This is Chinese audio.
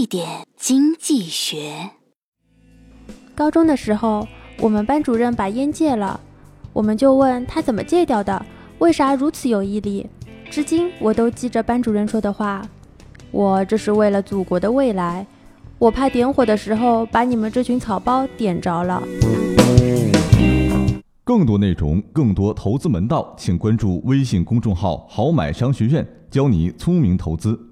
一点经济学。高中的时候我们班主任把烟戒了我们就问他怎么戒掉的为啥如此有毅力？至今我都记着班主任说的话。我这是为了祖国的未来我怕点火的时候把你们这群草包点着了。更多内容更多投资门道请关注微信公众号好买商学院教你聪明投资。